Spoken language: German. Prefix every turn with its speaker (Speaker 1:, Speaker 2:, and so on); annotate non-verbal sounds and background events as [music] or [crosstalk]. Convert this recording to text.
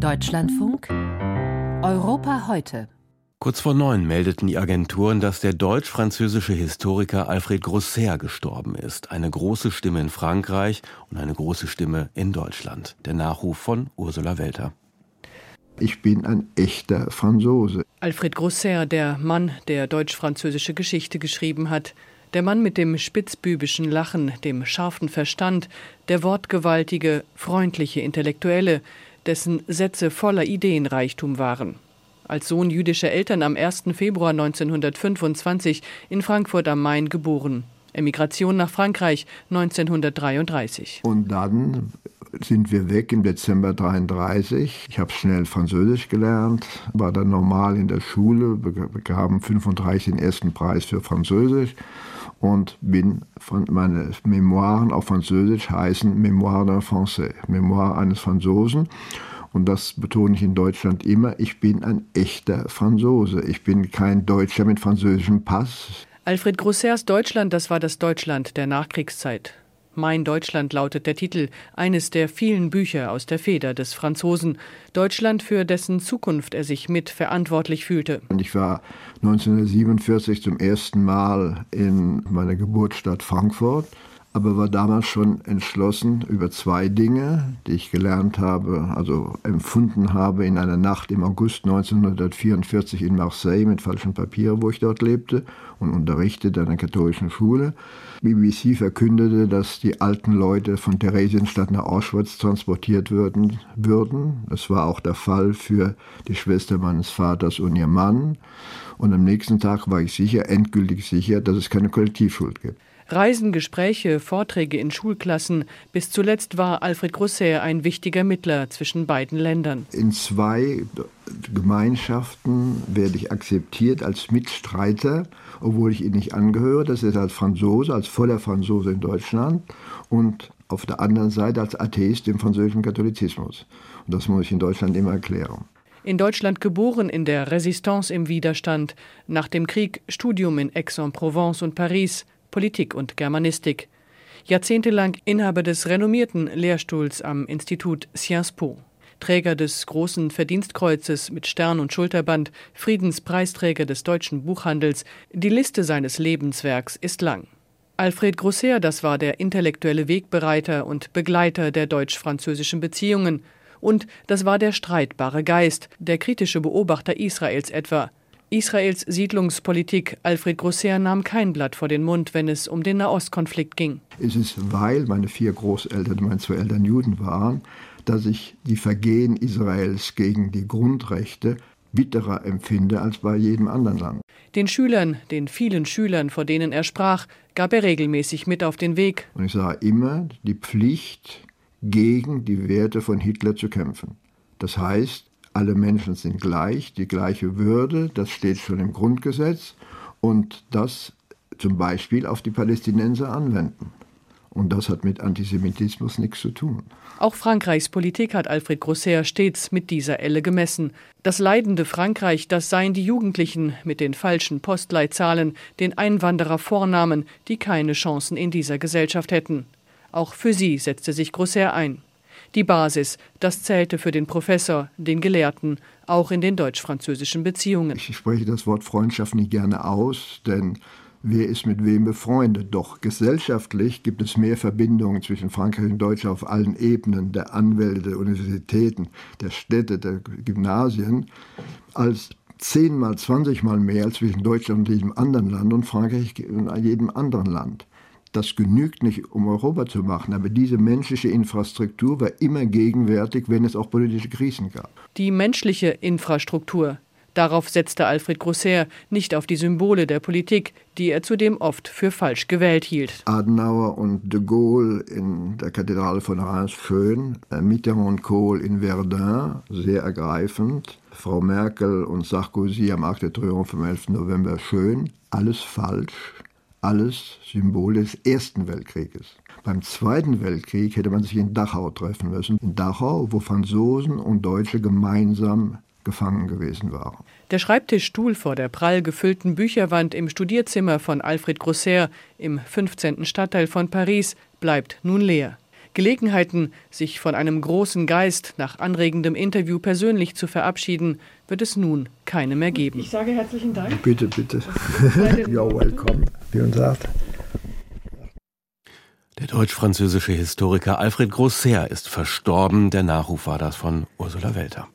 Speaker 1: Deutschlandfunk Europa heute.
Speaker 2: Kurz vor neun meldeten die Agenturen, dass der deutsch-französische Historiker Alfred Grosser gestorben ist. Eine große Stimme in Frankreich und eine große Stimme in Deutschland. Der Nachruf von Ursula Welter.
Speaker 3: Ich bin ein echter Franzose.
Speaker 4: Alfred Grosser, der Mann, der deutsch-französische Geschichte geschrieben hat. Der Mann mit dem spitzbübischen Lachen, dem scharfen Verstand, der wortgewaltige, freundliche Intellektuelle, dessen Sätze voller Ideenreichtum waren. Als Sohn jüdischer Eltern am 1. Februar 1925 in Frankfurt am Main geboren. Emigration nach Frankreich 1933.
Speaker 3: Und dann sind wir weg im Dezember 33. Ich habe schnell Französisch gelernt, war dann normal in der Schule, bekam 35 den ersten Preis für Französisch und bin von meine Memoiren auf Französisch heißen Memoire d'un Français, Memoire eines Franzosen. Und das betone ich in Deutschland immer, ich bin ein echter Franzose. Ich bin kein Deutscher mit französischem Pass.
Speaker 4: Alfred Grossers Deutschland, das war das Deutschland der Nachkriegszeit. Mein Deutschland lautet der Titel eines der vielen Bücher aus der Feder des Franzosen. Deutschland, für dessen Zukunft er sich mit verantwortlich fühlte.
Speaker 3: Ich war 1947 zum ersten Mal in meiner Geburtsstadt Frankfurt aber war damals schon entschlossen über zwei Dinge, die ich gelernt habe, also empfunden habe in einer Nacht im August 1944 in Marseille mit falschen Papieren, wo ich dort lebte und unterrichtete an einer katholischen Schule. BBC verkündete, dass die alten Leute von Theresienstadt nach Auschwitz transportiert würden, würden. Das war auch der Fall für die Schwester meines Vaters und ihr Mann. Und am nächsten Tag war ich sicher, endgültig sicher, dass es keine Kollektivschuld gibt.
Speaker 4: Reisen, Gespräche, Vorträge in Schulklassen. Bis zuletzt war Alfred Grosset ein wichtiger Mittler zwischen beiden Ländern.
Speaker 3: In zwei Gemeinschaften werde ich akzeptiert als Mitstreiter, obwohl ich ihn nicht angehöre. Das ist als Franzose, als voller Franzose in Deutschland und auf der anderen Seite als Atheist im französischen Katholizismus. Und das muss ich in Deutschland immer erklären.
Speaker 4: In Deutschland geboren, in der Resistance im Widerstand, nach dem Krieg Studium in Aix-en-Provence und Paris, Politik und Germanistik. Jahrzehntelang Inhaber des renommierten Lehrstuhls am Institut Sciences Po. Träger des großen Verdienstkreuzes mit Stern und Schulterband, Friedenspreisträger des deutschen Buchhandels. Die Liste seines Lebenswerks ist lang. Alfred Grosser, das war der intellektuelle Wegbereiter und Begleiter der deutsch-französischen Beziehungen. Und das war der streitbare Geist, der kritische Beobachter Israels etwa, Israels Siedlungspolitik Alfred Grosser nahm kein Blatt vor den Mund, wenn es um den Nahostkonflikt ging.
Speaker 3: Es ist, weil meine vier Großeltern, meine zwei Eltern Juden waren, dass ich die Vergehen Israels gegen die Grundrechte bitterer empfinde als bei jedem anderen Land.
Speaker 4: Den Schülern, den vielen Schülern, vor denen er sprach, gab er regelmäßig mit auf den Weg.
Speaker 3: Und ich sah immer die Pflicht, gegen die Werte von Hitler zu kämpfen. Das heißt, alle Menschen sind gleich, die gleiche Würde, das steht schon im Grundgesetz und das zum Beispiel auf die Palästinenser anwenden. Und das hat mit Antisemitismus nichts zu tun.
Speaker 4: Auch Frankreichs Politik hat Alfred Grosser stets mit dieser Elle gemessen. Das leidende Frankreich, das seien die Jugendlichen mit den falschen Postleitzahlen, den Einwanderervornamen, die keine Chancen in dieser Gesellschaft hätten. Auch für sie setzte sich Grosser ein. Die Basis, das zählte für den Professor, den Gelehrten, auch in den deutsch-französischen Beziehungen.
Speaker 3: Ich spreche das Wort Freundschaft nicht gerne aus, denn wer ist mit wem befreundet? Doch gesellschaftlich gibt es mehr Verbindungen zwischen Frankreich und Deutschland auf allen Ebenen der Anwälte, der Universitäten, der Städte, der Gymnasien, als zehnmal, zwanzigmal mehr zwischen Deutschland und jedem anderen Land und Frankreich und jedem anderen Land. Das genügt nicht, um Europa zu machen, aber diese menschliche Infrastruktur war immer gegenwärtig, wenn es auch politische Krisen gab.
Speaker 4: Die menschliche Infrastruktur. Darauf setzte Alfred Grosser, nicht auf die Symbole der Politik, die er zudem oft für falsch gewählt hielt.
Speaker 3: Adenauer und de Gaulle in der Kathedrale von Reims schön, äh, Mitterrand und Kohl in Verdun sehr ergreifend, Frau Merkel und Sarkozy am Arc de Triomphe am 11. November schön, alles falsch alles Symbole des Ersten Weltkrieges. Beim Zweiten Weltkrieg hätte man sich in Dachau treffen müssen. In Dachau, wo Franzosen und Deutsche gemeinsam gefangen gewesen waren.
Speaker 4: Der Schreibtischstuhl vor der prall gefüllten Bücherwand im Studierzimmer von Alfred Grosser im 15. Stadtteil von Paris bleibt nun leer. Gelegenheiten, sich von einem großen Geist nach anregendem Interview persönlich zu verabschieden, wird es nun keine mehr geben.
Speaker 3: Ich sage herzlichen Dank. Bitte, bitte. [laughs] You're welcome, wie man sagt.
Speaker 2: Der deutsch-französische Historiker Alfred Grosser ist verstorben. Der Nachruf war das von Ursula Welter.